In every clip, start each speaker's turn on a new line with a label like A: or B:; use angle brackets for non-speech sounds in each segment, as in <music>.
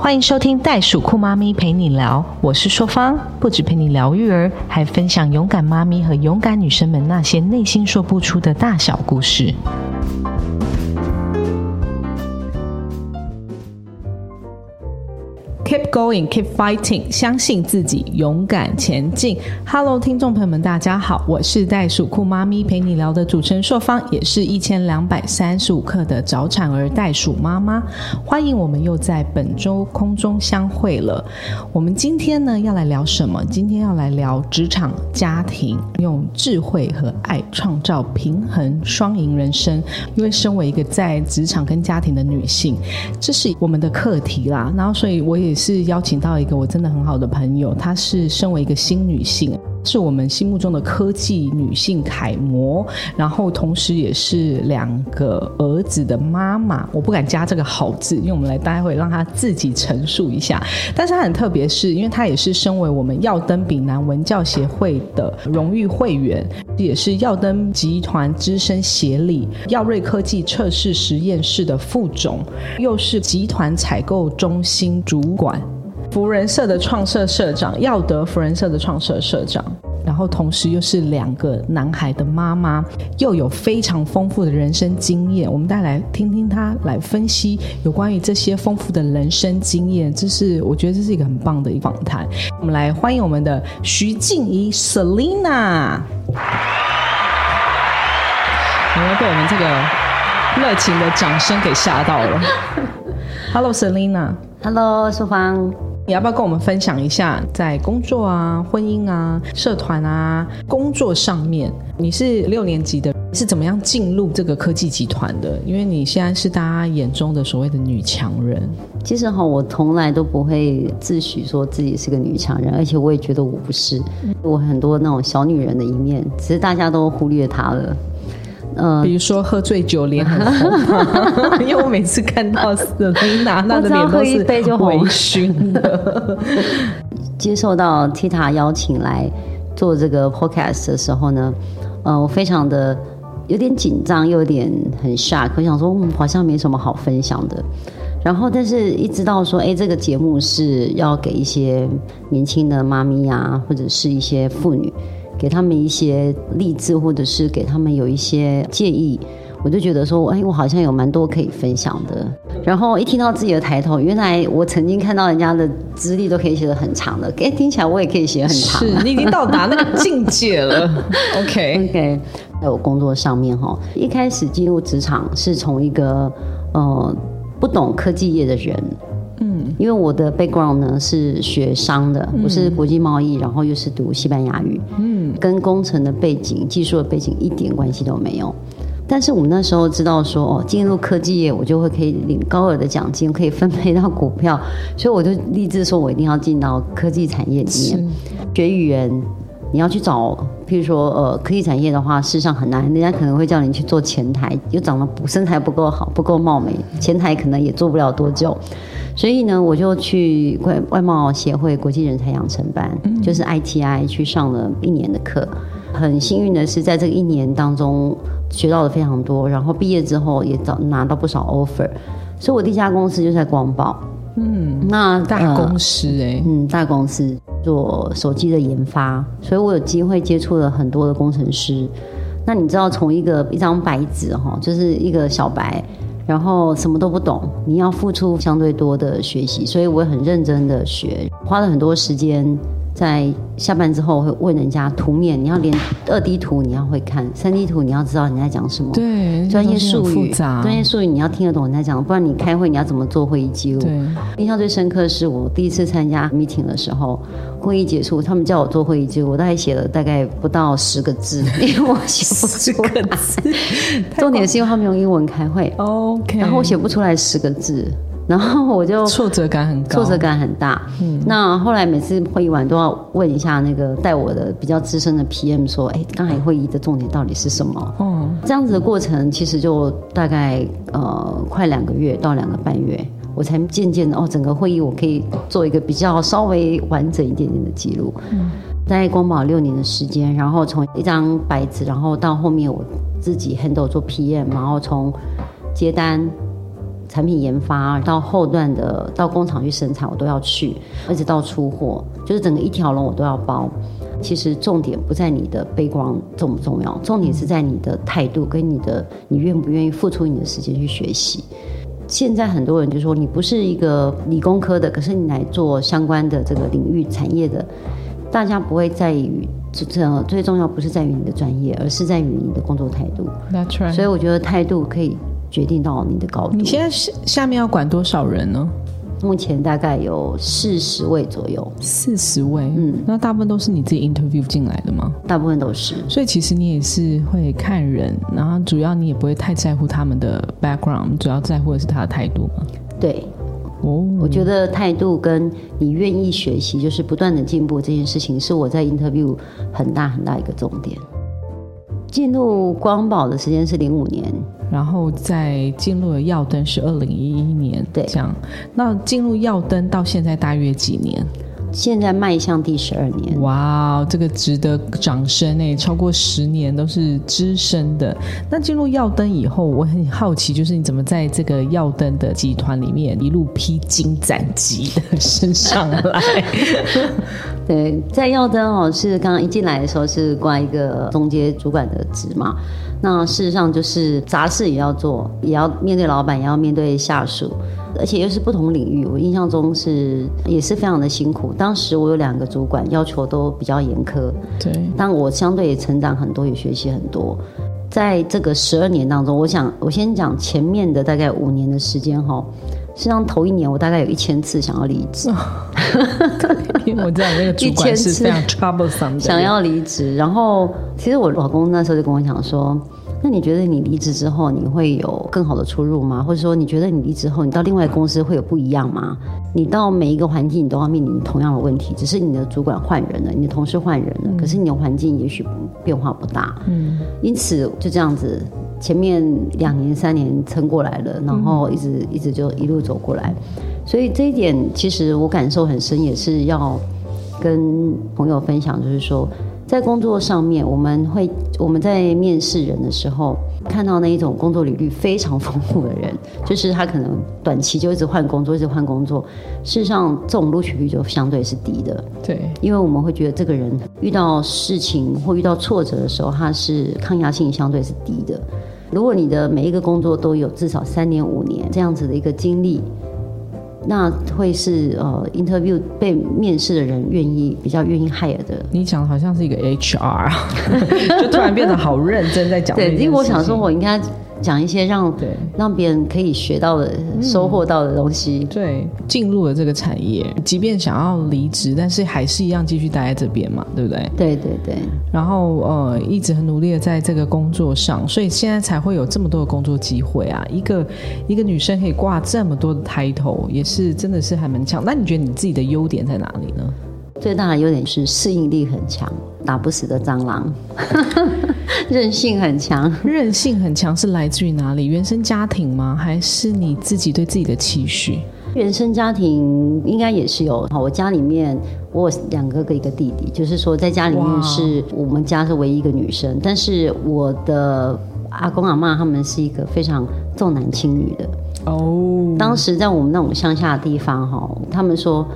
A: 欢迎收听袋鼠酷妈咪陪你聊，我是硕芳，不止陪你聊育儿，还分享勇敢妈咪和勇敢女生们那些内心说不出的大小故事。Going, keep fighting，相信自己，勇敢前进。Hello，听众朋友们，大家好，我是袋鼠酷妈咪陪你聊的主持人硕芳，也是一千两百三十五克的早产儿袋鼠妈妈。欢迎我们又在本周空中相会了。我们今天呢要来聊什么？今天要来聊职场、家庭，用智慧和爱创造平衡双赢人生。因为身为一个在职场跟家庭的女性，这是我们的课题啦。然后，所以我也。是邀请到一个我真的很好的朋友，她是身为一个新女性，是我们心目中的科技女性楷模，然后同时也是两个儿子的妈妈。我不敢加这个“好”字，因为我们来待会让她自己陈述一下。但是她很特别，是因为她也是身为我们耀登丙南文教协会的荣誉会员，也是耀登集团资深协理、耀瑞科技测试实验室的副总，又是集团采购中心主管。福人社的创社社长，耀德福人社的创社社长，然后同时又是两个男孩的妈妈，又有非常丰富的人生经验。我们带来听听他来分析有关于这些丰富的人生经验，这是我觉得这是一个很棒的一个访谈。我们来欢迎我们的徐静怡 Selina，有没有被我们这个热情的掌声给吓到了？Hello Selina。
B: Hello，淑芳，
A: 你要不要跟我们分享一下，在工作啊、婚姻啊、社团啊、工作上面，你是六年级的，是怎么样进入这个科技集团的？因为你现在是大家眼中的所谓的女强人。
B: 其实哈，我从来都不会自诩说自己是个女强人，而且我也觉得我不是，我很多那种小女人的一面，只是大家都忽略她了。
A: 嗯，比如说喝醉酒脸很红，<laughs> 因为我每次看到 Selina 那个脸都是微醺的。<laughs>
B: 接受到 Tita 邀请来做这个 Podcast 的时候呢，呃，我非常的有点紧张，又有点很 shock，我想说，嗯，好像没什么好分享的。然后，但是一直到说，哎，这个节目是要给一些年轻的妈咪啊，或者是一些妇女。给他们一些励志，或者是给他们有一些建议，我就觉得说，哎，我好像有蛮多可以分享的。然后一听到自己的抬头，原来我曾经看到人家的资历都可以写的很长的，哎，听起来我也可以写很长。
A: 是你已经到达那个境界了。<laughs> OK
B: OK，在我工作上面哈，一开始进入职场是从一个呃不懂科技业的人。嗯，因为我的 background 呢是学商的，我是国际贸易，然后又是读西班牙语，嗯，跟工程的背景、技术的背景一点关系都没有。但是我们那时候知道说，哦，进入科技业，我就会可以领高额的奖金，可以分配到股票，所以我就立志说，我一定要进到科技产业里面。学语言。你要去找，譬如说，呃，科技产业的话，事实上很难，人家可能会叫你去做前台，又长得不身材不够好，不够貌美，前台可能也做不了多久。所以呢，我就去外外贸协会国际人才养成班，就是 ITI 去上了一年的课。很幸运的是，在这个一年当中学到了非常多，然后毕业之后也找拿到不少 offer。所以我第一家公司就在光宝，
A: 嗯，那大公司哎，
B: 嗯，大公司做手机的研发，所以我有机会接触了很多的工程师。那你知道，从一个一张白纸哈，就是一个小白。然后什么都不懂，你要付出相对多的学习，所以我很认真的学，花了很多时间。在下班之后会问人家图面，你要连二 D 图你要会看，三 D 图你要知道你在讲什么。
A: 对，
B: 专业术语，专业术语你要听得懂你在讲，不然你开会你要怎么做会议记录？
A: 对，
B: 印象最深刻是我第一次参加 meeting 的时候，会议结束，他们叫我做会议记录，我大概写了大概不到十个字，<laughs> 因为我写不出个字。重点是因为他们用英文开会
A: ，OK，
B: 然后我写不出来十个字。然后我就
A: 挫折感很高，
B: 挫折感很大。嗯，那后来每次会议完都要问一下那个带我的比较资深的 PM 说：“哎，刚才会议的重点到底是什么？”哦，这样子的过程其实就大概呃快两个月到两个半月，我才渐渐的哦，整个会议我可以做一个比较稍微完整一点点的记录。嗯，在光宝六年的时间，然后从一张白纸，然后到后面我自己 handle 做 PM，然后从接单。产品研发到后段的到工厂去生产，我都要去，一直到出货，就是整个一条龙我都要包。其实重点不在你的背光重不重要，重点是在你的态度跟你的你愿不愿意付出你的时间去学习。现在很多人就说你不是一个理工科的，可是你来做相关的这个领域产业的，大家不会在于这这最重要不是在于你的专业，而是在于你的工作态度。
A: That's right。
B: 所以我觉得态度可以决定到你的高度。
A: 你现在下下面要管多少人呢？
B: 目前大概有四十位左右，
A: 四十位，嗯，那大部分都是你自己 interview 进来的吗？
B: 大部分都是，
A: 所以其实你也是会看人，然后主要你也不会太在乎他们的 background，主要在乎的是他的态度吗？
B: 对，哦，我觉得态度跟你愿意学习，就是不断的进步这件事情，是我在 interview 很大很大一个重点。进入光宝的时间是零五年。
A: 然后再进入了耀灯是二零一一年，
B: 对，
A: 这样。那进入耀灯到现在大约几年？
B: 现在迈向第十二年。
A: 哇，这个值得掌声诶！超过十年都是资深的。那进入耀灯以后，我很好奇，就是你怎么在这个耀灯的集团里面一路披荆斩棘的 <laughs> 升上来？
B: 对，在耀灯哦，是刚刚一进来的时候是挂一个中阶主管的职嘛。那事实上就是杂事也要做，也要面对老板，也要面对下属，而且又是不同领域。我印象中是也是非常的辛苦。当时我有两个主管，要求都比较严苛。
A: 对，
B: 但我相对也成长很多，也学习很多。在这个十二年当中，我想我先讲前面的大概五年的时间哈。实际上头一年我大概有一千次想要离职，<laughs>
A: 因为我知道那个主管 <laughs> 是非常 troublesome 的，
B: 想要离职。然后其实我老公那时候就跟我讲说。那你觉得你离职之后你会有更好的出入吗？或者说你觉得你离职后你到另外公司会有不一样吗？你到每一个环境你都要面临同样的问题，只是你的主管换人了，你的同事换人了，可是你的环境也许变化不大。嗯，因此就这样子，前面两年三年撑过来了，然后一直一直就一路走过来，所以这一点其实我感受很深，也是要跟朋友分享，就是说。在工作上面，我们会我们在面试人的时候，看到那一种工作履历非常丰富的人，<laughs> 就是他可能短期就一直换工作，一直换工作。事实上，这种录取率就相对是低的。
A: 对，
B: 因为我们会觉得这个人遇到事情或遇到挫折的时候，他是抗压性相对是低的。如果你的每一个工作都有至少三年、五年这样子的一个经历。那会是呃，interview 被面试的人愿意比较愿意 hire 的。
A: 你讲的好像是一个 HR，<laughs> 就突然变得好认真在讲。
B: 对，因为我想说，我应该。讲一些让
A: 对
B: 让别人可以学到的、收获到的东西。
A: 对，进入了这个产业，即便想要离职，但是还是一样继续待在这边嘛，对不对？
B: 对对对。
A: 然后呃，一直很努力的在这个工作上，所以现在才会有这么多的工作机会啊！一个一个女生可以挂这么多的抬头，也是真的是还蛮强。那你觉得你自己的优点在哪里呢？
B: 最大的优点是适应力很强，打不死的蟑螂，<laughs> 韧性很强。
A: 韧性很强是来自于哪里？原生家庭吗？还是你自己对自己的期许？
B: 原生家庭应该也是有。我家里面我有两个哥哥一个弟弟，就是说在家里面是我们家是唯一一个女生。但是我的阿公阿妈他们是一个非常重男轻女的。哦。当时在我们那种乡下的地方哈，他们说。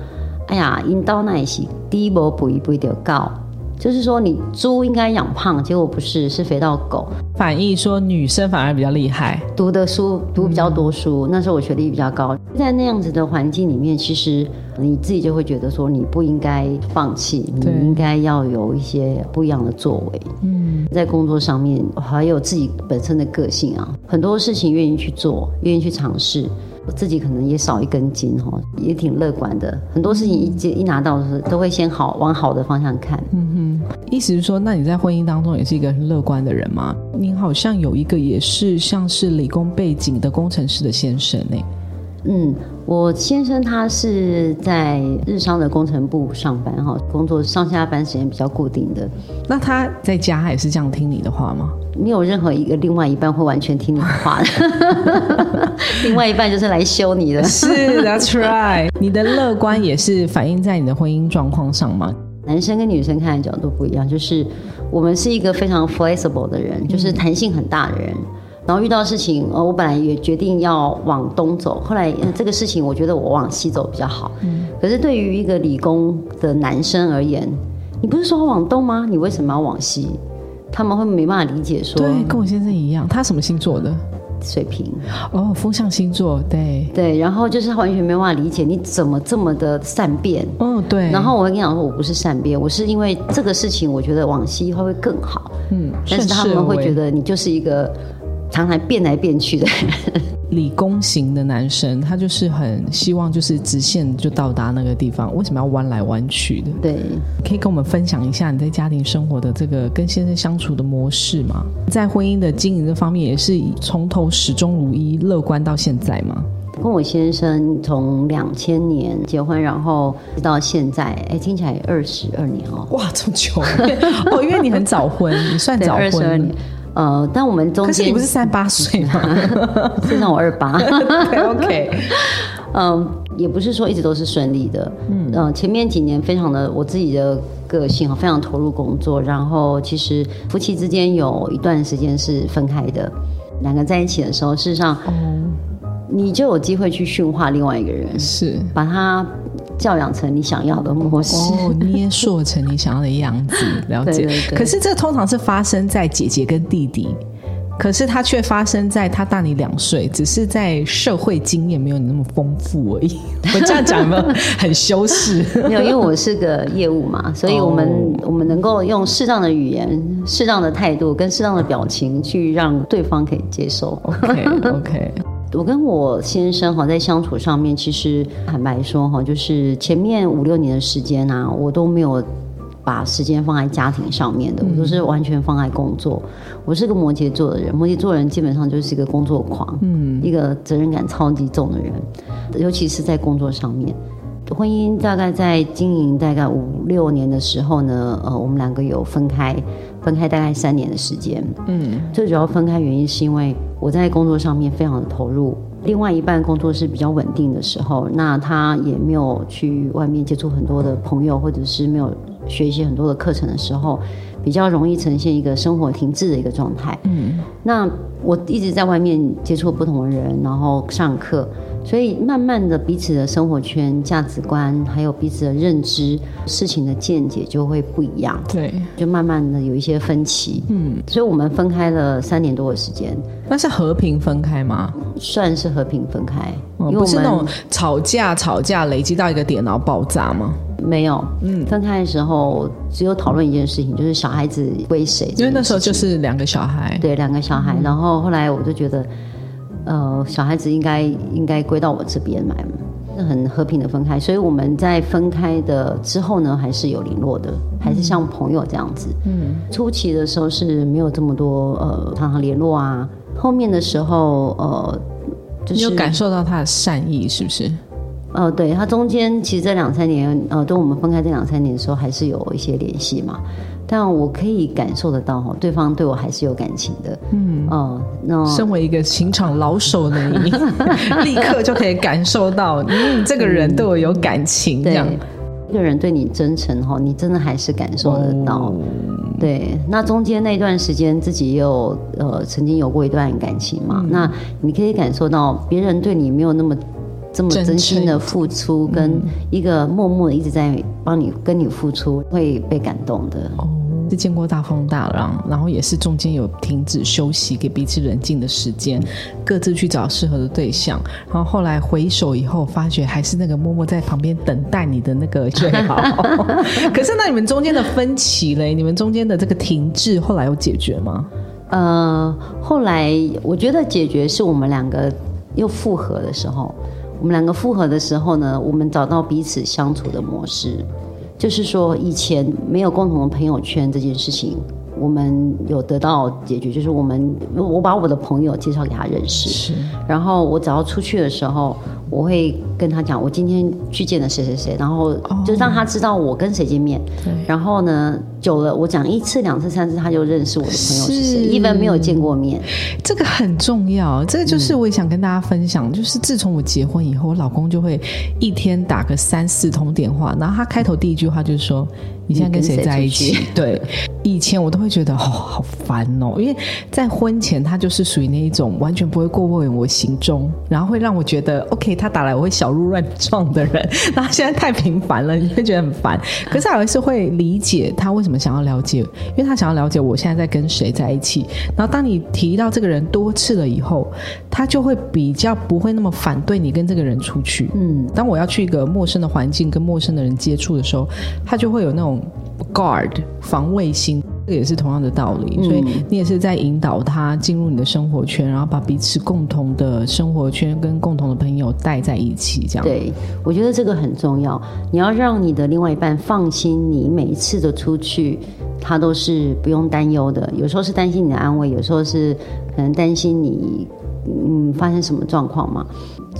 B: 哎呀，引导那些低波补一补一点高，就是说你猪应该养胖，结果不是，是肥到狗。
A: 反义说女生反而比较厉害，
B: 读的书读比较多书。那时候我学历比较高，在那样子的环境里面，其实你自己就会觉得说你不应该放弃，你应该要有一些不一样的作为。嗯，在工作上面还有自己本身的个性啊，很多事情愿意去做，愿意去尝试。我自己可能也少一根筋哈，也挺乐观的。很多事情一接一拿到的时候，都会先好往好的方向看。嗯
A: 哼，意思是说，那你在婚姻当中也是一个很乐观的人吗？您好像有一个也是像是理工背景的工程师的先生呢。
B: 嗯，我先生他是在日商的工程部上班哈，工作上下班时间比较固定的。
A: 那他在家也是这样听你的话吗？
B: 没有任何一个另外一半会完全听你的话的，<laughs> 另外一半就是来修你的。
A: 是，That's right。你的乐观也是反映在你的婚姻状况上吗？
B: 男生跟女生看的角度不一样，就是我们是一个非常 flexible 的人，就是弹性很大的人。然后遇到事情，呃，我本来也决定要往东走，后来、呃这个事情我觉得我往西走比较好。可是对于一个理工的男生而言，你不是说往东吗？你为什么要往西？他们会没办法理解说
A: 对，跟我先生一样，他什么星座的？
B: 水平，
A: 哦，风象星座，对，
B: 对，然后就是他完全没办法理解你怎么这么的善变。
A: 哦，对，
B: 然后我会跟你讲说，我不是善变，我是因为这个事情，我觉得往西会会更好。
A: 嗯，
B: 但是他们会觉得你就是一个常常变来变去的人。
A: 理工型的男生，他就是很希望就是直线就到达那个地方，为什么要弯来弯去的？
B: 对，
A: 可以跟我们分享一下你在家庭生活的这个跟先生相处的模式吗？在婚姻的经营这方面，也是从头始终如一、乐观到现在吗？
B: 跟我先生从两千年结婚，然后到现在，哎，听起来二十二年哦。
A: 哇，这么久 <laughs> 哦，因为你很早婚，你算
B: 对，
A: 早
B: 二十二
A: 婚
B: 年。。呃，但我们中间
A: 可是你不是三八岁吗？
B: 现在我二八，
A: 对？OK，<laughs>
B: 嗯，也不是说一直都是顺利的，嗯，呃，前面几年非常的我自己的个性哈，非常投入工作，然后其实夫妻之间有一段时间是分开的，两个在一起的时候，事实上
A: 哦，
B: 你就有机会去驯化另外一个人，
A: 是。
B: 把他教养成你想要的模式。
A: 哦，捏塑成你想要的样子，<laughs> 了解。
B: 对对对
A: 可是这通常是发生在姐姐跟弟弟，可是它却发生在他大你两岁，只是在社会经验没有你那么丰富而已。<laughs> 我这样讲有没有很修饰？<laughs>
B: 没有，因为我是个业务嘛，所以我们、
A: 哦
B: 我们能够用适当的语言、适当的态度跟适当的表情去让对方可以接受。
A: OK OK，
B: 我跟我先生哈在相处上面，其实坦白说哈，就是前面五六年的时间啊，我都没有把时间放在家庭上面的，我都是完全放在工作。我是个摩羯座的人，摩羯座人基本上就是一个工作狂，嗯，一个责任感超级重的人，尤其是在工作上面。婚姻大概在经营大概五六年的时候呢，呃，我们两个有分开，分开大概三年的时间。
A: 嗯，
B: 最主要分开原因是因为我在工作上面非常的投入，另外一半工作是比较稳定的时候，那他也没有去外面接触很多的朋友，或者是没有学习很多的课程的时候，比较容易呈现一个生活停滞的一个状态。
A: 嗯，
B: 那我一直在外面接触不同的人，然后上课，所以慢慢的彼此的生活圈、价值观，还有彼此的认知、事情的见解就会不一样，
A: 对，
B: 就慢慢的有一些分歧。
A: 嗯，
B: 所以我们分开了三年多的时间，
A: 那是和平分开吗？
B: 算是和平分开，
A: 哦
B: 因为
A: 不是那种吵架吵架累积到一个点然后爆炸吗？
B: 没有，嗯，分开的时候只有讨论一件事情，就是小孩子归谁，
A: 因为那时候就是两个小孩，
B: 对两个小孩，然后后来我就觉得，呃，小孩子应该应该归到我这边来，是很和平的分开。所以我们在分开的之后呢，还是有联络的，还是像朋友这样子。
A: 嗯，
B: 初期的时候是没有这么多呃常常联络啊，后面的时候呃，就是
A: 你有感受到他的善意是不是？
B: 呃，对他中间其实这两三年，呃，等我们分开这两三年的时候，还是有一些联系嘛。但我可以感受得到哈，对方对我还是有感情的。嗯，哦、那
A: 身为一个情场老手的你，<laughs> 立刻就可以感受到，嗯，这个人对我有感情，这
B: 对
A: 样。
B: 一个人对你真诚哈，你真的还是感受得到。
A: 哦
B: 对，那中间那段时间，自己也有呃曾经有过一段感情嘛，
A: 嗯
B: 那你可以感受到别人对你没有那么。这么
A: 真
B: 真心的付出，跟一个默默的一直在帮你跟你付出，会被感动的。
A: 哦，是见过大风大浪，然后也是中间有停止休息，给彼此冷静的时间，各自去找适合的对象。然后后来回首以后，发觉还是那个默默在旁边等待你的那个最好。<laughs> 可是那你们中间的分歧嘞，你们中间的这个停滞，后来有解决吗？
B: 呃，后来我觉得解决是我们两个又复合的时候，我们两个复合的时候呢，我们找到彼此相处的模式，就是说以前没有共同的朋友圈这件事情。我们有得到解决，就是我们我把我的朋友介绍给他认识，
A: 是
B: 然后我只要出去的时候，我会跟他讲，我今天去见了谁谁谁，然后就让他知道我跟谁见面。然后呢，久了我讲一次、两次、三次，他就认识我的朋友是谁，一般没有见过面。
A: 这个很重要，这个就是我也想跟大家分享，就是自从我结婚以后，我老公就会一天打个三四通电话，然后他开头第一句话就是说。你现在跟谁在一起？<laughs> 对，以前我都会觉得哦，好烦哦，因为在婚前他就是属于那一种完全不会过问我行踪，然后会让我觉得 OK，他打来我会小鹿乱撞的人。<laughs> 然后现在太频繁了，你会觉得很烦。可是还是会理解他为什么想要了解，因为他想要了解我现在在跟谁在一起。然后当你提到这个人多次了以后，他就会比较不会那么反对你跟这个人出去。嗯，当我要去一个陌生的环境跟陌生的人接触的时候，他就会有那种。Guard 防卫心，这也是同样的道理。所以你也是在引导他进入你的生活圈，然后把彼此共同的生活圈跟共同的朋友带在一起。这样，
B: 对我觉得这个很重要。你要让你的另外一半放心，你每一次的出去，他都是不用担忧的。有时候是担心你的安危，有时候是可能担心你嗯发生什么状况嘛。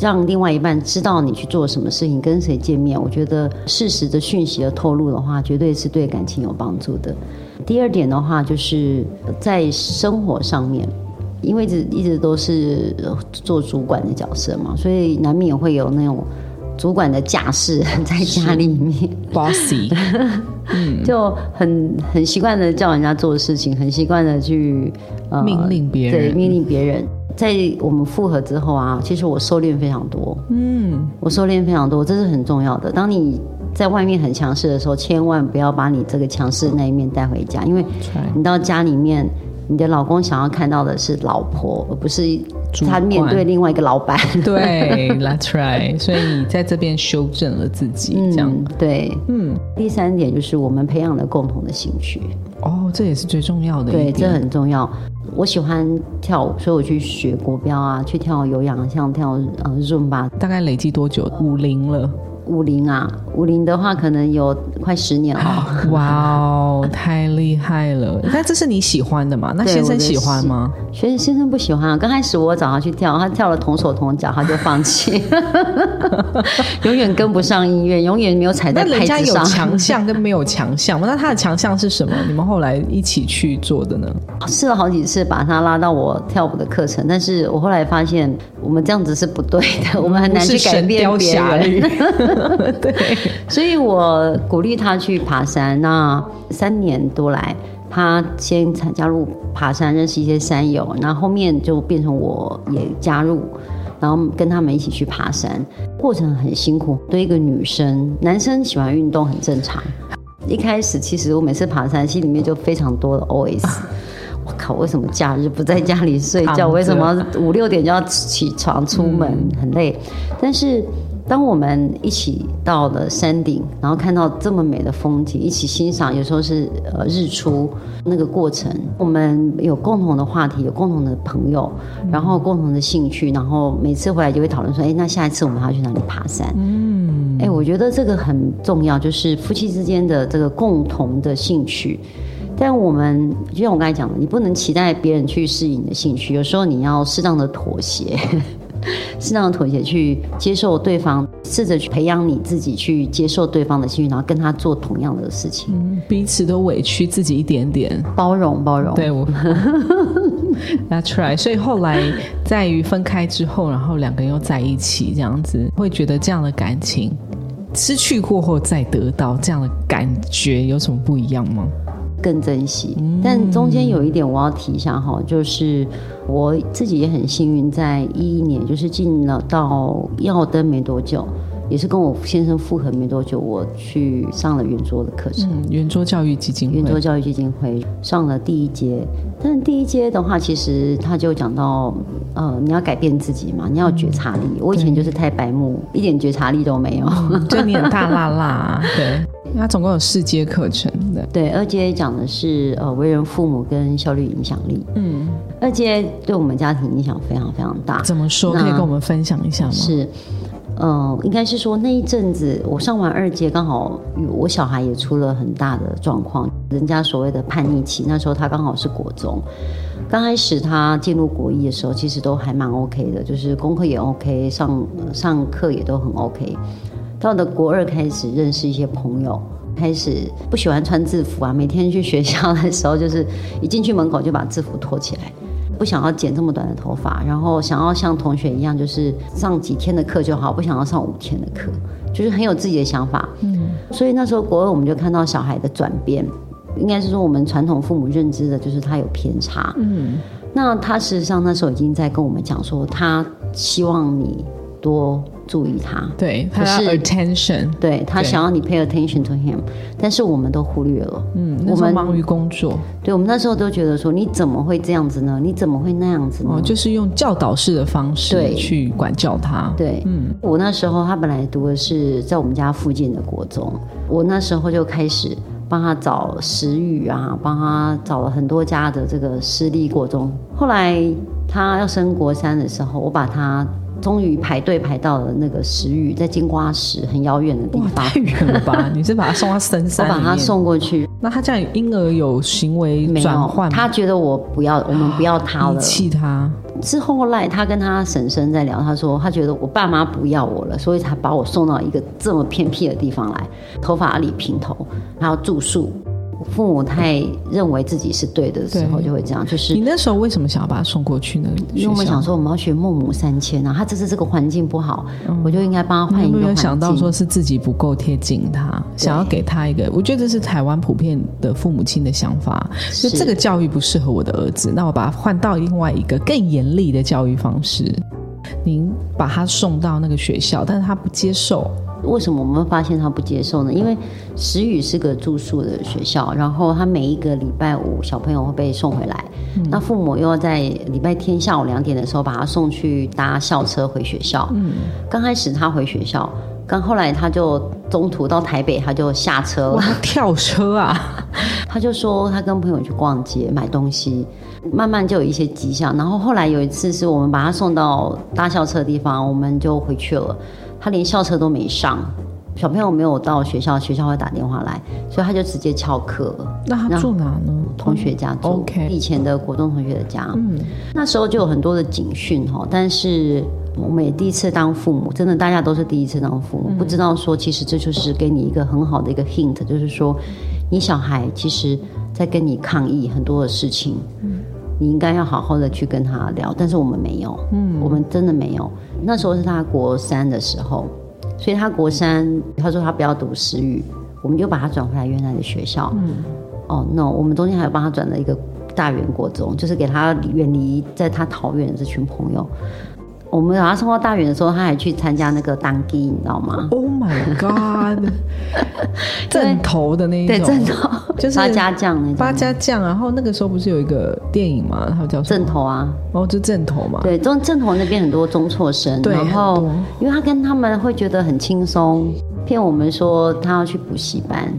B: 让另外一半知道你去做什么事情，跟谁见面，我觉得适时的讯息的透露的话，绝对是对感情有帮助的。第二点的话，就是在生活上面，因为一直一直都是做主管的角色嘛，所以难免会有那种主管的架势在家里面
A: ，bossy，<laughs>
B: 就很很习惯的叫人家做事情，很习惯的去
A: 命令别人，
B: 对，命令别人。在我们复合之后啊，其实我收敛非常多。嗯，我收敛非常多，这是很重要的。当你在外面很强势的时候，千万不要把你这个强势的那一面带回家，因为你到家里面，你的老公想要看到的是老婆，而不是他面对另外一个老板。<laughs>
A: 对，That's right。所以你在这边修正了自己，这样
B: 对。嗯，第三点就是我们培养了共同的兴趣。
A: 哦，这也是最重要的。
B: 对，这很重要。我喜欢跳舞，所以我去学国标啊，去跳有氧，像跳呃 Zoom 吧。
A: 大概累计多久？五零了。
B: 五零啊，五零的话可能有快十年了。
A: 哇哦，太厉害了！那这是你喜欢的吗？<laughs> 那先生喜欢吗？
B: 先先生不喜欢啊。刚开始我找他去跳，他跳了同手同脚，他就放弃，<laughs> 永远跟不上音乐，永远没有踩在台
A: 子上。有强项跟没有强项那他的强项是什么？你们后来一起去做的呢？
B: 试了好几次把他拉到我跳舞的课程，但是我后来发现我们这样子是不对的，我们很难去改变别人。<laughs>
A: 对，
B: 所以我鼓励他去爬山。那三年多来，他先参加入爬山，认识一些山友，然后后面就变成我也加入，然后跟他们一起去爬山。过程很辛苦，对一个女生，男生喜欢运动很正常。一开始其实我每次爬山，心里面就非常多的 OS。我靠，为什么假日不在家里睡觉？为什么五六点就要起床出门？很累，但是。当我们一起到了山顶，然后看到这么美的风景，一起欣赏，有时候是呃日出那个过程，我们有共同的话题，有共同的朋友，然后共同的兴趣，然后每次回来就会讨论说，哎，那下一次我们要去哪里爬山？嗯，哎，我觉得这个很重要，就是夫妻之间的这个共同的兴趣。但我们就像我刚才讲的，你不能期待别人去适应你的兴趣，有时候你要适当的妥协。<laughs> 适当的妥协，去接受对方，试着去培养你自己，去接受对方的兴趣，然后跟他做同样的事情，
A: 彼此都委屈自己一点点，
B: 包容包容。
A: 对，我 <laughs> That's right。所以后来在于分开之后，然后两个人又在一起，这样子会觉得这样的感情失去过后再得到这样的感觉有什么不一样吗？
B: 更珍惜，但中间有一点我要提一下哈，就是我自己也很幸运，在一一年就是进了到耀登没多久，也是跟我先生复合没多久，我去上了圆桌的课程，
A: 圆桌教育基金会，
B: 圆桌教育基金会上了第一节，但是第一节的话，其实他就讲到，呃，你要改变自己嘛，你要觉察力，我以前就是太白目，一点觉察力都没有，<laughs>
A: 就你很大辣辣，对。它总共有四节课程的，
B: 对，二阶讲的是呃为人父母跟效率影响力，嗯，二阶对我们家庭影响非常非常大。
A: 怎么说？可以跟我们分享一下吗？
B: 是，呃，应该是说那一阵子我上完二阶，刚好我小孩也出了很大的状况，人家所谓的叛逆期，那时候他刚好是国中。刚开始他进入国一的时候，其实都还蛮 OK 的，就是功课也 OK，上上课也都很 OK。到了国二开始认识一些朋友，开始不喜欢穿制服啊，每天去学校的时候，就是一进去门口就把制服脱起来，不想要剪这么短的头发，然后想要像同学一样，就是上几天的课就好，不想要上五天的课，就是很有自己的想法。嗯，所以那时候国二我们就看到小孩的转变。应该是说，我们传统父母认知的就是他有偏差。嗯，那他事实上那时候已经在跟我们讲说，他希望你多注意他。
A: 对，他是 attention，
B: 对他想要你 pay attention to him，但是我们都忽略了。
A: 嗯，我们忙于工作。
B: 对，我们那时候都觉得说，你怎么会这样子呢？你怎么会那样子呢？哦，
A: 就是用教导式的方式去管教他。
B: 对，嗯，我那时候他本来读的是在我们家附近的国中，我那时候就开始。帮他找食语啊，帮他找了很多家的这个私立国中。后来他要升国三的时候，我把他终于排队排到了那个石宇，在金瓜石很遥远的地方。
A: 太远了吧？<laughs> 你是把他送到深山？
B: 我把他送过去。
A: 那他这样婴儿有行为转换？
B: 他觉得我不要，我们不要他了，
A: 遗弃他。
B: 之后来，他跟他婶婶在聊，他说他觉得我爸妈不要我了，所以才把我送到一个这么偏僻的地方来，头发理平头，还要住宿。父母太认为自己是对的时候，就会这样。就是
A: 你那时候为什么想要把他送过去呢？
B: 因为我们想说我们要学孟母三迁啊，他这是这个环境不好，我就应该帮他换一个环境。
A: 没有想到说是自己不够贴近他，想要给他一个，我觉得这是台湾普遍的父母亲的想法，就这个教育不适合我的儿子，那我把他换到另外一个更严厉的教育方式。您把他送到那个学校，但是他不接受。
B: 为什么我们发现他不接受呢？因为石宇是个住宿的学校，然后他每一个礼拜五小朋友会被送回来，那父母又要在礼拜天下午两点的时候把他送去搭校车回学校。嗯，刚开始他回学校，刚后来他就中途到台北，他就下车了，
A: 跳车啊！<laughs>
B: 他就说他跟朋友去逛街买东西，慢慢就有一些迹象。然后后来有一次是我们把他送到搭校车的地方，我们就回去了。他连校车都没上，小朋友没有到学校，学校会打电话来，所以他就直接翘课。
A: 那他住哪呢？
B: 同学家住，以前的国中同学的家。嗯，那时候就有很多的警讯哈，但是我们也第一次当父母，真的大家都是第一次当父母，不知道说其实这就是给你一个很好的一个 hint，就是说你小孩其实在跟你抗议很多的事情，嗯，你应该要好好的去跟他聊，但是我们没有，嗯，我们真的没有。那时候是他国三的时候，所以他国三，他说他不要读私语，我们就把他转回来原来的学校。嗯，哦，no，我们中间还有帮他转了一个大园国中，就是给他远离在他桃园的这群朋友。我们把他送到大园的时候，他还去参加那个当机，你知道吗
A: ？Oh my god！<laughs> 正头的那一
B: 种，对正头，就是八家将那种。
A: 八家将，然后那个时候不是有一个电影吗？他叫
B: 正头啊，
A: 哦，就正头嘛。
B: 对，中正头那边很多中辍生，然后因为他跟他们会觉得很轻松。骗我们说他要去补习班，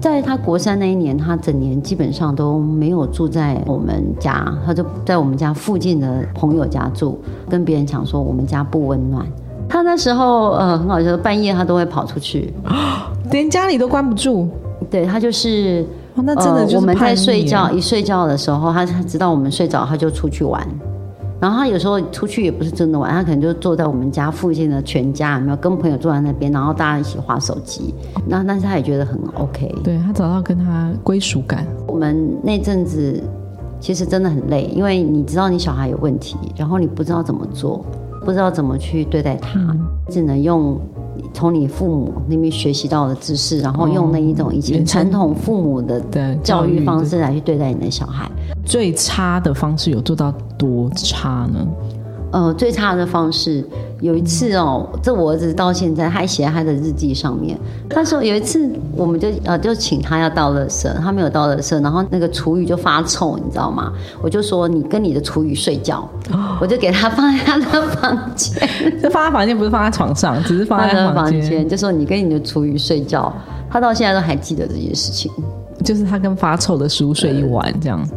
B: 在他国三那一年，他整年基本上都没有住在我们家，他就在我们家附近的朋友家住，跟别人讲说我们家不温暖。他那时候呃很好笑，半夜他都会跑出去，
A: 连家里都关不住。
B: 对他就是，
A: 那真的
B: 我们在睡觉一睡觉的时候，他知道我们睡着，他就出去玩。然后他有时候出去也不是真的玩，他可能就坐在我们家附近的全家，有没有跟朋友坐在那边，然后大家一起划手机。那但是他也觉得很 OK，
A: 对他找到跟他归属感。
B: 我们那阵子其实真的很累，因为你知道你小孩有问题，然后你不知道怎么做，不知道怎么去对待他，只能用。从你父母那边学习到的知识，然后用那一种以前传统父母的教育方式来去对待你的小孩。
A: 最差的方式有做到多差呢？
B: 呃，最差的方式。有一次哦，这我儿子到现在还写在他的日记上面。他说有一次，我们就呃就请他要倒垃圾，他没有倒垃圾，然后那个厨余就发臭，你知道吗？我就说你跟你的厨余睡觉，我就给他放在他的房间，
A: 就放在房间，不是放在床上，只是放在房间。
B: 就说你跟你的厨余睡觉，他到现在都还记得这件事情，
A: 就是他跟发臭的食物睡一晚这样。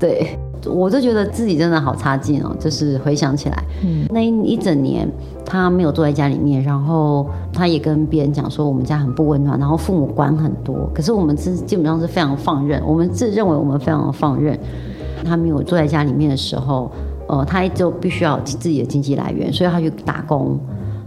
B: 对，我就觉得自己真的好差劲哦。就是回想起来，嗯，那一整年他没有坐在家里面，然后他也跟别人讲说我们家很不温暖，然后父母管很多。可是我们是基本上是非常放任，我们自认为我们非常的放任。他没有坐在家里面的时候，呃，他就必须要自己的经济来源，所以他去打工。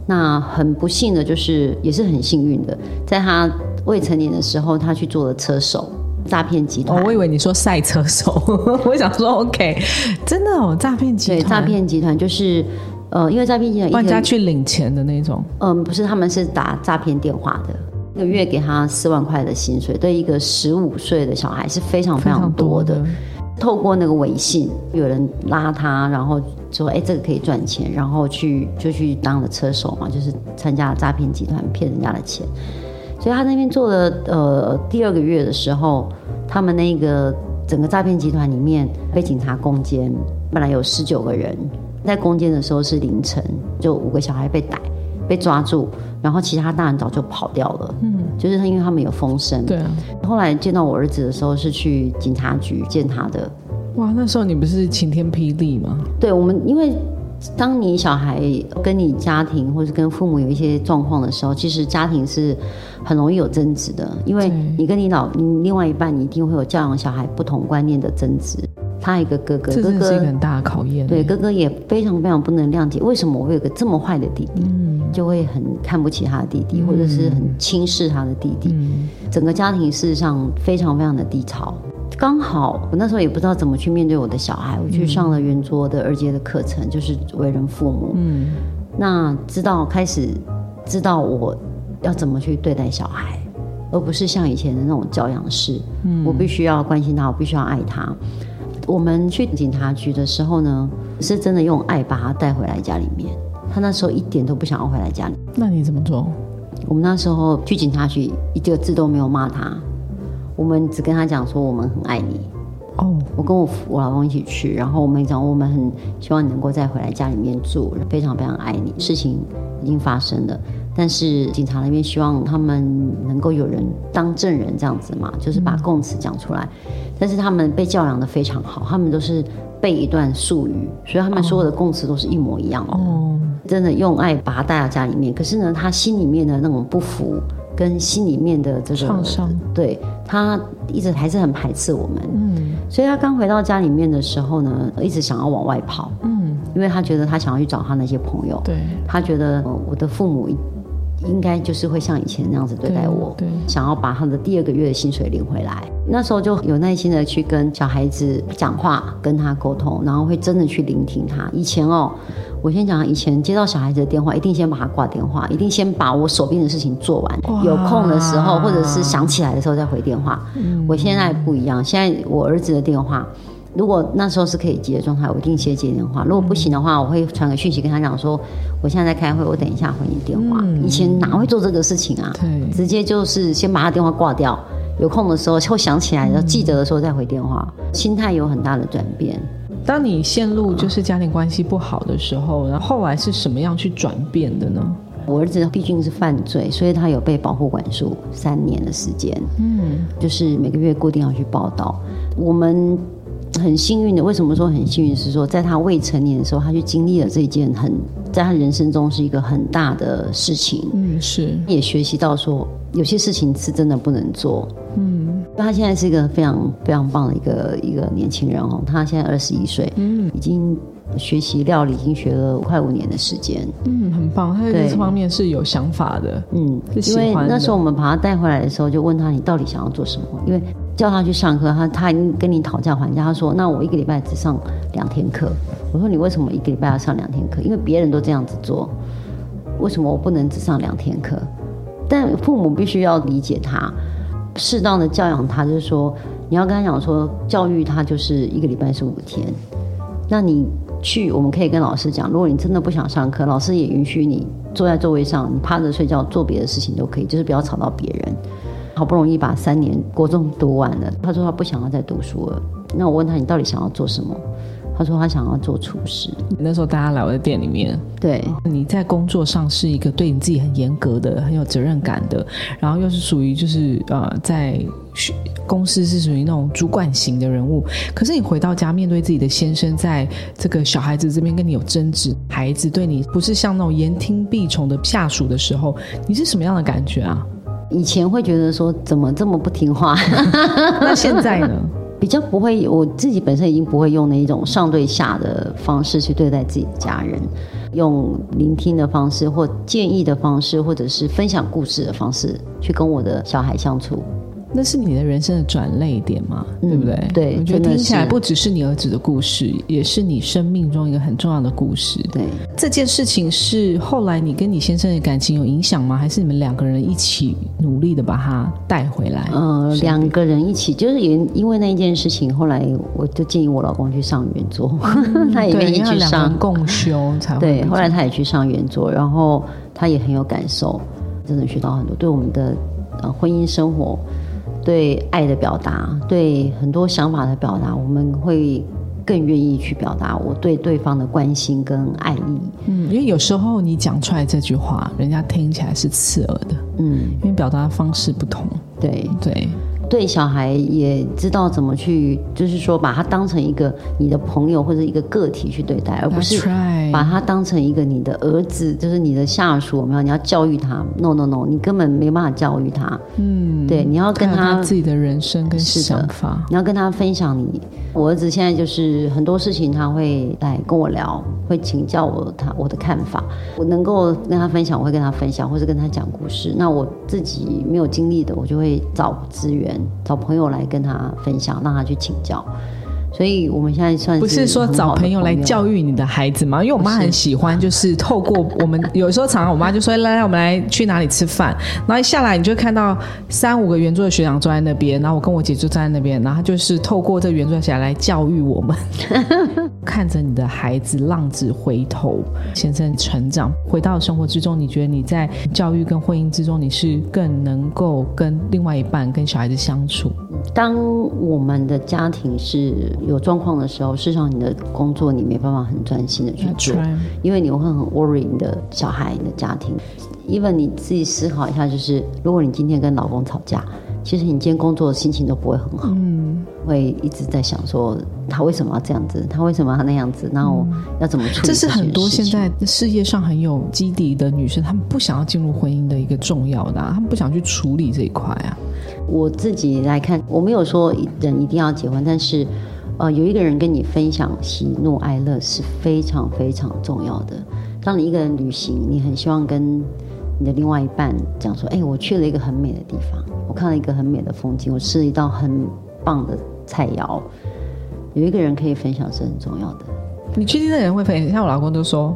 B: 那很不幸的就是，也是很幸运的，在他未成年的时候，他去做了车手，诈骗集团。
A: 我以为你说赛车手，<laughs> 我想说 OK，真的哦，诈骗集团。
B: 对，诈骗集团就是，呃，因为诈骗集团
A: 人家去领钱的那种。
B: 嗯，不是，他们是打诈骗电话的，一个月给他四万块的薪水，对一个十五岁的小孩是非常非常多的。透过那个微信，有人拉他，然后说：“哎，这个可以赚钱。”然后去就去当了车手嘛，就是参加诈骗集团骗人家的钱。所以他那边做了呃第二个月的时候，他们那个整个诈骗集团里面被警察攻坚，本来有十九个人，在攻坚的时候是凌晨，就五个小孩被逮。被抓住，然后其他大人早就跑掉了。嗯，就是他，因为他们有风声。
A: 对啊。
B: 后来见到我儿子的时候，是去警察局见他的。
A: 哇，那时候你不是晴天霹雳吗？
B: 对，我们因为当你小孩跟你家庭或者跟父母有一些状况的时候，其实家庭是很容易有争执的，因为你跟你老你另外一半，你一定会有教养小孩不同观念的争执。他一个哥哥，哥哥
A: 是一个很大的考验。
B: 对，哥哥也非常非常不能谅解，为什么我会有个这么坏的弟弟？嗯，就会很看不起他的弟弟，或者是很轻视他的弟弟。嗯，整个家庭事实上非常非常的低潮。刚好我那时候也不知道怎么去面对我的小孩，我去上了圆桌的二阶的课程，就是为人父母。嗯，那知道开始知道我要怎么去对待小孩，而不是像以前的那种教养式。嗯，我必须要关心他，我必须要爱他。我们去警察局的时候呢，是真的用爱把他带回来家里面。他那时候一点都不想要回来家里。
A: 那你怎么做？
B: 我们那时候去警察局，一个字都没有骂他，我们只跟他讲说我们很爱你。哦，我跟我我老公一起去，然后我们讲我们很希望你能够再回来家里面住，非常非常爱你。事情已经发生了。但是警察那边希望他们能够有人当证人这样子嘛，就是把供词讲出来。但是他们被教养的非常好，他们都是背一段术语，所以他们所有的供词都是一模一样的。哦，真的用爱把他带到家里面。可是呢，他心里面的那种不服，跟心里面的这个
A: 创伤，
B: 对他一直还是很排斥我们。嗯，所以他刚回到家里面的时候呢，一直想要往外跑。嗯，因为他觉得他想要去找他那些朋友。
A: 对，
B: 他觉得我的父母。应该就是会像以前那样子对待我，想要把他的第二个月的薪水领回来。那时候就有耐心的去跟小孩子讲话，跟他沟通，然后会真的去聆听他。以前哦，我先讲，以前接到小孩子的电话，一定先把他挂电话，一定先把我手边的事情做完，有空的时候或者是想起来的时候再回电话。我现在不一样，现在我儿子的电话。如果那时候是可以接的状态，我一定先接电话。如果不行的话，我会传个讯息跟他讲说，我现在在开会，我等一下回你电话。以前哪会做这个事情啊？
A: 对，
B: 直接就是先把他电话挂掉，有空的时候会想起来，要记得的时候再回电话。心态有很大的转变。
A: 当你陷入就是家庭关系不好的时候，然后后来是什么样去转变的呢？
B: 我儿子毕竟是犯罪，所以他有被保护管束三年的时间。嗯，就是每个月固定要去报道。我们。很幸运的，为什么说很幸运？是说在他未成年的时候，他去经历了这件很在他人生中是一个很大的事情。
A: 嗯，是
B: 也学习到说有些事情是真的不能做。嗯，他现在是一个非常非常棒的一个一个年轻人哦，他现在二十一岁，嗯，已经学习料理已经学了快五年的时间。
A: 嗯，很棒，他在这方面是有想法的。
B: 嗯，因为那时候我们把他带回来的时候，就问他你到底想要做什么？因为叫他去上课，他他已经跟你讨价还价。他说：“那我一个礼拜只上两天课。”我说：“你为什么一个礼拜要上两天课？因为别人都这样子做，为什么我不能只上两天课？”但父母必须要理解他，适当的教养他，就是说你要跟他讲说，教育他就是一个礼拜是五天。那你去，我们可以跟老师讲，如果你真的不想上课，老师也允许你坐在座位上，你趴着睡觉，做别的事情都可以，就是不要吵到别人。好不容易把三年国中读完了，他说他不想要再读书了。那我问他，你到底想要做什么？他说他想要做厨师。
A: 那时候大家来我的店里面，
B: 对，
A: 你在工作上是一个对你自己很严格的、很有责任感的，然后又是属于就是呃，在公司是属于那种主管型的人物。可是你回到家面对自己的先生，在这个小孩子这边跟你有争执，孩子对你不是像那种言听必从的下属的时候，你是什么样的感觉啊？
B: 以前会觉得说怎么这么不听话，<laughs>
A: 那现在呢？<laughs>
B: 比较不会，我自己本身已经不会用那一种上对下的方式去对待自己的家人，用聆听的方式或建议的方式，或者是分享故事的方式去跟我的小孩相处。
A: 那是你的人生的转泪点嘛，对不对？
B: 对，
A: 我觉得听起来不只是你儿子的故事，也是你生命中一个很重要的故事。
B: 对，
A: 这件事情是后来你跟你先生的感情有影响吗？还是你们两个人一起努力的把他带回来？
B: 呃，两个人一起，就是也因为那一件事情，后来我就建议我老公去上原作，<laughs> 他也愿意去上
A: 共修才
B: 对。后来他也去上原桌，然后他也很有感受，真的学到很多，对我们的呃婚姻生活。对爱的表达，对很多想法的表达，我们会更愿意去表达我对对方的关心跟爱意。
A: 嗯，因为有时候你讲出来这句话，人家听起来是刺耳的。嗯，因为表达方式不同。
B: 对
A: 对。
B: 对小孩也知道怎么去，就是说把他当成一个你的朋友或者一个个体去对待，而不是把他当成一个你的儿子，就是你的下属。没有，你要教育他。No No No，你根本没办法教育他。嗯，对，你要跟他
A: 自己的人生跟想法，
B: 你要跟他分享你。我儿子现在就是很多事情他会来跟我聊，会请教我他我的看法。我能够跟他分享，我会跟他分享，或者跟他讲故事。那我自己没有经历的，我就会找资源。找朋友来跟他分享，让他去请教。所以我们现在算是
A: 不是说找朋友来教育你的孩子吗？因为我妈很喜欢，就是透过我们有时候常常我妈就说来来，我们来去哪里吃饭。然后一下来你就看到三五个圆桌的学长坐在那边，然后我跟我姐就站在那边，然后就是透过这圆桌起来来教育我们。<laughs> 看着你的孩子浪子回头，先生成长，回到生活之中，你觉得你在教育跟婚姻之中，你是更能够跟另外一半跟小孩子相处？
B: 当我们的家庭是。有状况的时候，事实上你的工作你没办法很专心的去做，因为你会很 worry 你的小孩、你的家庭。even 你自己思考一下，就是如果你今天跟老公吵架，其实你今天工作的心情都不会很好，嗯，会一直在想说他为什么要这样子，他为什么要那样子，然后要怎么处理。
A: 这是很多现在事业上很有基底的女生，她们不想要进入婚姻的一个重要的，她们不想去处理这一块啊。
B: 我自己来看，我没有说人一定要结婚，但是。呃，有一个人跟你分享喜怒哀乐是非常非常重要的。当你一个人旅行，你很希望跟你的另外一半讲说：“哎，我去了一个很美的地方，我看了一个很美的风景，我吃了一道很棒的菜肴。”有一个人可以分享是很重要的。
A: 你确定那人会分享？像我老公都说：“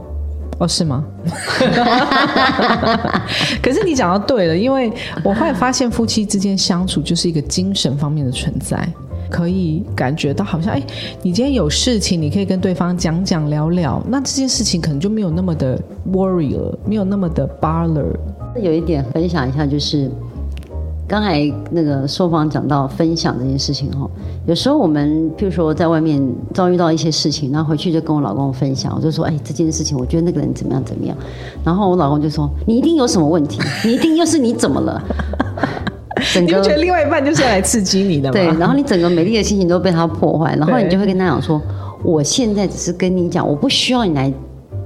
A: 哦，是吗？” <laughs> 可是你讲到对了，因为我后来发现，夫妻之间相处就是一个精神方面的存在。可以感觉到好像哎，你今天有事情，你可以跟对方讲讲聊聊，那这件事情可能就没有那么的 worry 了，没有那么的 bother。
B: 有一点分享一下，就是刚才那个受访讲到分享这件事情哈，有时候我们譬如说在外面遭遇到一些事情，然后回去就跟我老公分享，我就说哎，这件事情我觉得那个人怎么样怎么样，然后我老公就说你一定有什么问题，你一定又是你怎么了？
A: 你不觉得另外一半就是要来刺激你的吗？
B: 对，然后你整个美丽的心情都被他破坏，然后你就会跟他讲说：“我现在只是跟你讲，我不需要你来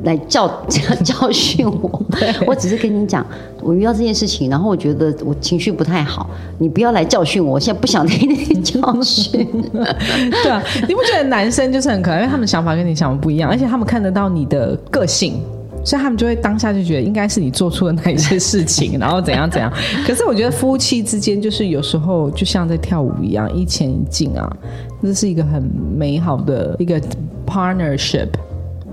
B: 来教 <laughs> 教训我，我只是跟你讲，我遇到这件事情，然后我觉得我情绪不太好，你不要来教训我，我现在不想听那些教训。<laughs>
A: 对啊，你不觉得男生就是很可爱，因为他们想法跟你想的不一样，而且他们看得到你的个性。”所以他们就会当下就觉得应该是你做出了哪一些事情，<laughs> 然后怎样怎样。可是我觉得夫妻之间就是有时候就像在跳舞一样，一前一进啊，这是一个很美好的一个 partnership，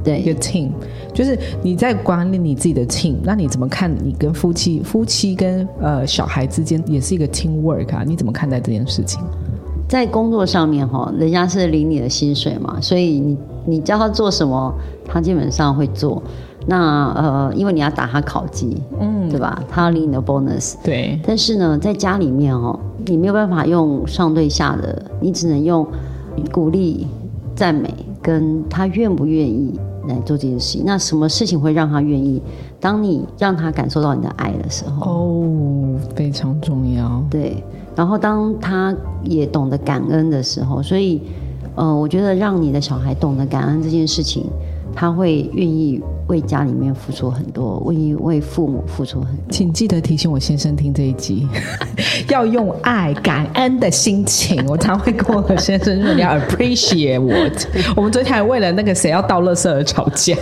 B: 对，
A: 一个 team。就是你在管理你自己的 team，那你怎么看你跟夫妻、夫妻跟呃小孩之间也是一个 team work 啊？你怎么看待这件事情？
B: 在工作上面哈，人家是领你的薪水嘛，所以你你叫他做什么，他基本上会做。那呃，因为你要打他考绩，嗯，对吧？他要领你的 bonus，
A: 对。
B: 但是呢，在家里面哦，你没有办法用上对下的，你只能用鼓励、赞美跟他愿不愿意来做这件事情。那什么事情会让他愿意？当你让他感受到你的爱的时候，
A: 哦，非常重要。
B: 对。然后当他也懂得感恩的时候，所以，呃，我觉得让你的小孩懂得感恩这件事情，他会愿意。为家里面付出很多，为为父母付出很多。
A: 请记得提醒我先生听这一集，<laughs> 要用爱、感恩的心情。我常会跟我先生说：“你要 appreciate 我。”我们昨天还为了那个谁要倒垃圾而吵架，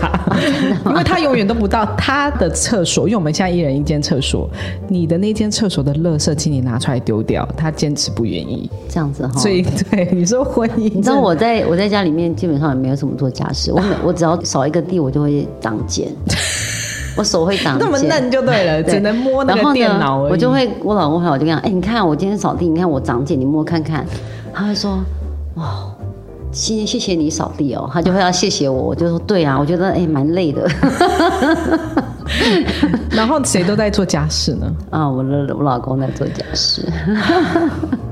A: 因为他永远都不到他的厕所，因为我们现在一人一间厕所，你的那间厕所的垃圾，请你拿出来丢掉。他坚持不愿意
B: 这样子哈。
A: 所以，对你说婚姻，
B: 你知道我在我在家里面基本上也没有什么做家事，我我只要扫一个地，我就会 <laughs> 我手会挡，
A: 那么嫩就对了，只能摸那个电脑
B: 我就会，我老公还我就跟他，哎，你看我今天扫地，你看我长茧，你摸看看。他会说，哇，谢谢谢你扫地哦。他就会要谢谢我，我就说对啊，我觉得哎蛮累的。<laughs>
A: 然后谁都在做家事呢？<laughs>
B: 啊，我的我老公在做家事，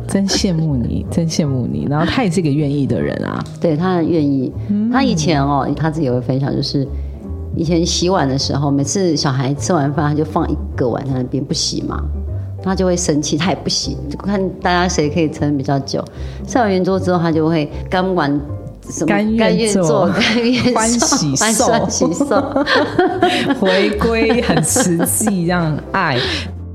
A: 真羡慕你，真羡慕你。然后他也是一个愿意的人啊，
B: 对他愿意。他以前哦，他自己会分享，就是。以前洗碗的时候，每次小孩吃完饭，他就放一个碗在那边不洗嘛，他就会生气，他也不洗，就看大家谁可以撑比较久。上完圆桌之后，他就会干完
A: 什么甘愿做，
B: 甘愿
A: 欢喜受，
B: 欢喜受，<laughs> <laughs>
A: 回归很实际，让爱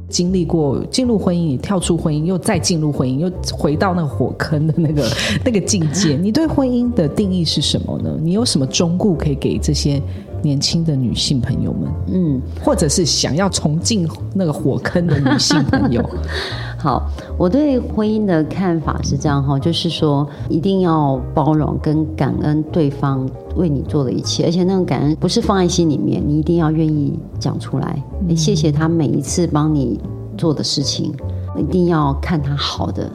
A: 经历过进入婚姻，跳出婚姻，又再进入婚姻，又回到那个火坑的那个那个境界。你对婚姻的定义是什么呢？你有什么忠固可以给这些？年轻的女性朋友们，嗯，或者是想要重进那个火坑的女性朋友，<laughs>
B: 好，我对婚姻的看法是这样哈，就是说一定要包容跟感恩对方为你做的一切，而且那种感恩不是放在心里面，你一定要愿意讲出来，谢谢他每一次帮你做的事情，一定要看他好的。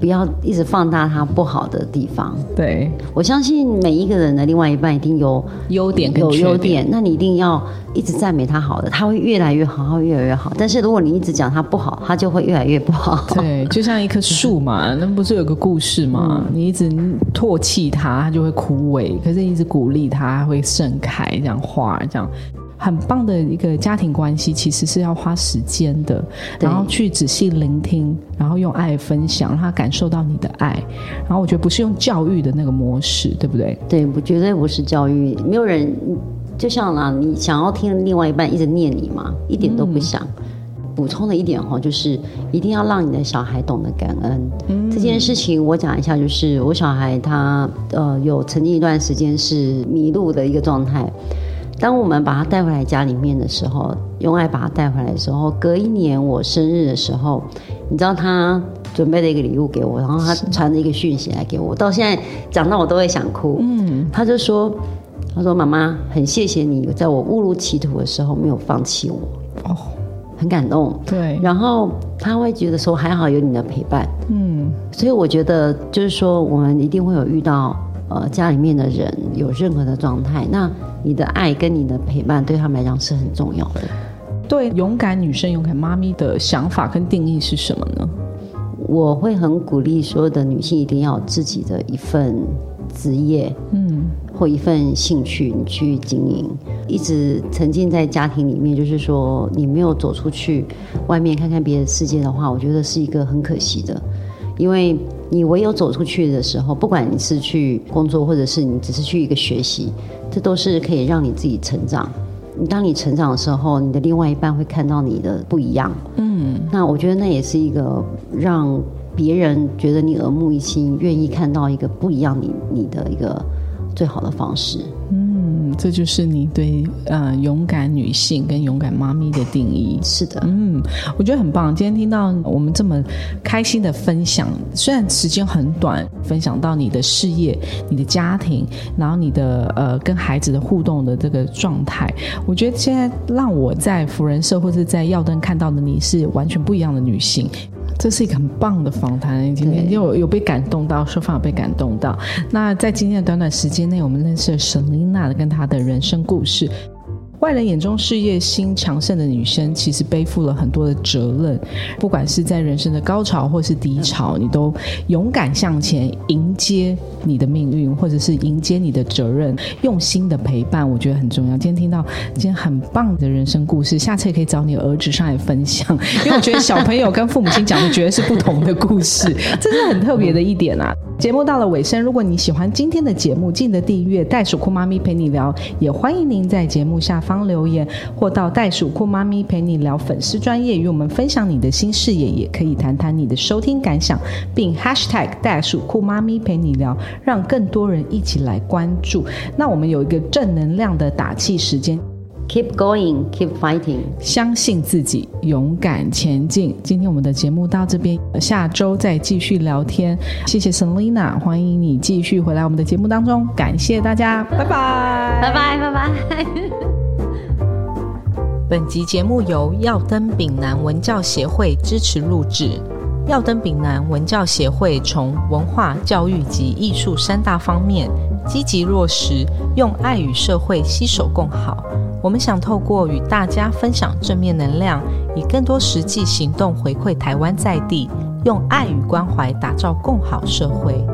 B: 不要一直放大他不好的地方。
A: 对，
B: 我相信每一个人的另外一半一定有
A: 优点，
B: 有优点。那你一定要一直赞美他好的，他会越来越好，会越来越好。但是如果你一直讲他不好，他就会越来越不好。
A: 对，<laughs> 就像一棵树嘛，那不是有个故事吗？你一直唾弃它，它就会枯萎；可是一直鼓励它，会盛开，这样花这样。很棒的一个家庭关系，其实是要花时间的，然后去仔细聆听，然后用爱分享，让他感受到你的爱。然后我觉得不是用教育的那个模式，对不对？
B: 对，我绝对不是教育。没有人就像啦，你想要听另外一半一直念你嘛？一点都不想。补充的一点哈，就是一定要让你的小孩懂得感恩。这件事情我讲一下，就是我小孩他呃有曾经一段时间是迷路的一个状态。当我们把他带回来家里面的时候，用爱把他带回来的时候，隔一年我生日的时候，你知道他准备了一个礼物给我，然后他传了一个讯息来给我，到现在讲到我都会想哭。嗯，他就说：“他说妈妈，很谢谢你在我误入歧途的时候没有放弃我。”哦，很感动。
A: 对，
B: 然后他会觉得说还好有你的陪伴。嗯，所以我觉得就是说，我们一定会有遇到呃家里面的人有任何的状态，那。你的爱跟你的陪伴对他们来讲是很重要的。
A: 对勇敢女生、勇敢妈咪的想法跟定义是什么呢？
B: 我会很鼓励所有的女性一定要有自己的一份职业，嗯，或一份兴趣你去经营。一直沉浸在家庭里面，就是说你没有走出去外面看看别的世界的话，我觉得是一个很可惜的。因为你唯有走出去的时候，不管你是去工作，或者是你只是去一个学习。这都是可以让你自己成长。你当你成长的时候，你的另外一半会看到你的不一样。嗯，那我觉得那也是一个让别人觉得你耳目一新，愿意看到一个不一样你你的一个最好的方式。
A: 这就是你对呃勇敢女性跟勇敢妈咪的定义。
B: 是的，
A: 嗯，我觉得很棒。今天听到我们这么开心的分享，虽然时间很短，分享到你的事业、你的家庭，然后你的呃跟孩子的互动的这个状态，我觉得现在让我在福人社或者在耀灯看到的你是完全不一样的女性。这是一个很棒的访谈，今天有有被感动到，说法有被感动到。那在今天的短短时间内，我们认识了 Selina 跟她的人生故事。外人眼中事业心强盛的女生，其实背负了很多的责任。不管是在人生的高潮或是低潮，你都勇敢向前，迎接你的命运，或者是迎接你的责任，用心的陪伴，我觉得很重要。今天听到今天很棒的人生故事，下次也可以找你儿子上来分享，因为我觉得小朋友跟父母亲讲的绝对是不同的故事，这是很特别的一点啊。节目到了尾声，如果你喜欢今天的节目，记得订阅袋鼠酷妈咪陪你聊，也欢迎您在节目下方方留言，或到袋鼠酷妈咪陪你聊粉丝专业与我们分享你的新视野，也可以谈谈你的收听感想，并 hashtag 袋鼠酷妈咪陪你聊，让更多人一起来关注。那我们有一个正能量的打气时间。
B: Keep going, keep fighting.
A: 相信自己，勇敢前进。今天我们的节目到这边，下周再继续聊天。谢谢 Selina，欢迎你继续回来我们的节目当中。感谢大家，拜拜，
B: 拜拜，拜拜。
A: 本集节目由耀登丙南文教协会支持录制。耀登丙南文教协会从文化、教育及艺术三大方面积极落实，用爱与社会携手共好。我们想透过与大家分享正面能量，以更多实际行动回馈台湾在地，用爱与关怀打造共好社会。